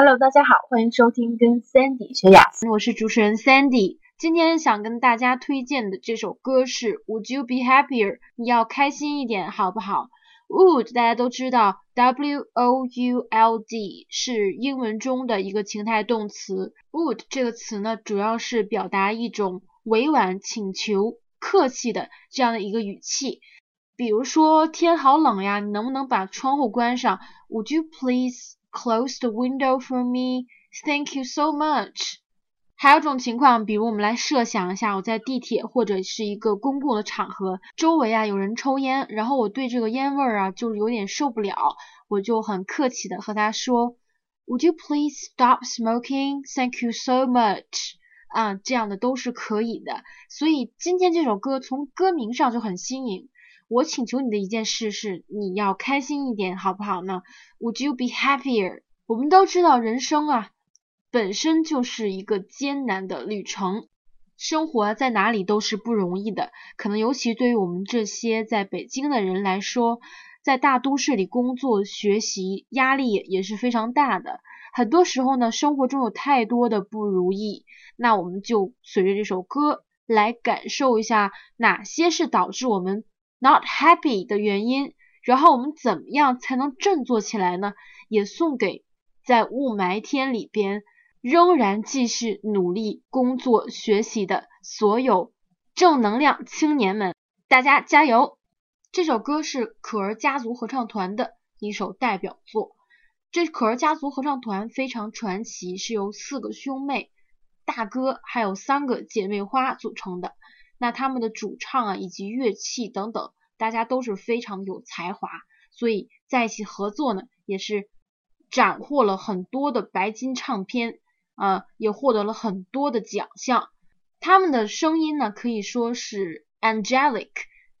Hello，大家好，欢迎收听跟 Sandy 学雅思，我是主持人 Sandy。今天想跟大家推荐的这首歌是 Would you be happier？你要开心一点好不好？Would 大家都知道，W O U L D 是英文中的一个情态动词。Would 这个词呢，主要是表达一种委婉请求、客气的这样的一个语气。比如说天好冷呀，你能不能把窗户关上？Would you please？Close the window for me. Thank you so much. 还有种情况，比如我们来设想一下，我在地铁或者是一个公共的场合，周围啊有人抽烟，然后我对这个烟味儿啊就有点受不了，我就很客气的和他说，Would you please stop smoking? Thank you so much. 啊，这样的都是可以的。所以今天这首歌从歌名上就很新颖。我请求你的一件事是，你要开心一点，好不好呢？Would you be happier？我们都知道，人生啊，本身就是一个艰难的旅程，生活在哪里都是不容易的。可能尤其对于我们这些在北京的人来说，在大都市里工作、学习，压力也是非常大的。很多时候呢，生活中有太多的不如意，那我们就随着这首歌来感受一下，哪些是导致我们。Not happy 的原因，然后我们怎么样才能振作起来呢？也送给在雾霾天里边仍然继续努力工作学习的所有正能量青年们，大家加油！这首歌是可儿家族合唱团的一首代表作。这可儿家族合唱团非常传奇，是由四个兄妹、大哥还有三个姐妹花组成的。那他们的主唱啊，以及乐器等等，大家都是非常有才华，所以在一起合作呢，也是斩获了很多的白金唱片啊，也获得了很多的奖项。他们的声音呢，可以说是 angelic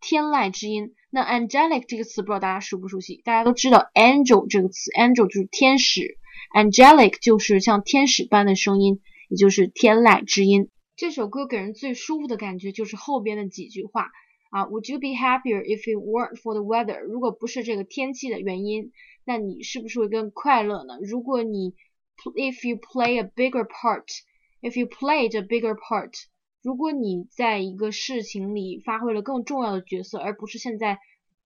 天籁之音。那 angelic 这个词不知道大家熟不熟悉？大家都知道 angel 这个词，angel 就是天使，angelic 就是像天使般的声音，也就是天籁之音。这首歌给人最舒服的感觉就是后边的几句话啊，Would you be happier if it weren't for the weather？如果不是这个天气的原因，那你是不是会更快乐呢？如果你 If you play a bigger part，if you played a bigger part，如果你在一个事情里发挥了更重要的角色，而不是现在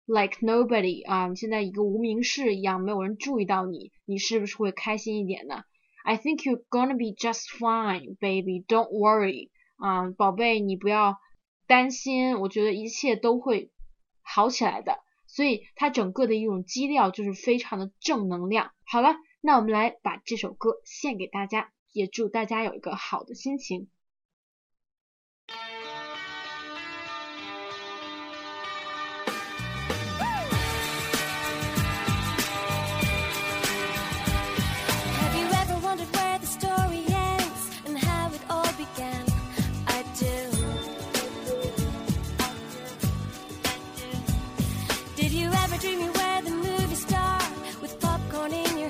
like nobody 啊，现在一个无名氏一样，没有人注意到你，你是不是会开心一点呢？I think you're gonna be just fine, baby. Don't worry. 啊，宝贝，你不要担心，我觉得一切都会好起来的。所以它整个的一种基调就是非常的正能量。好了，那我们来把这首歌献给大家，也祝大家有一个好的心情。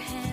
hand.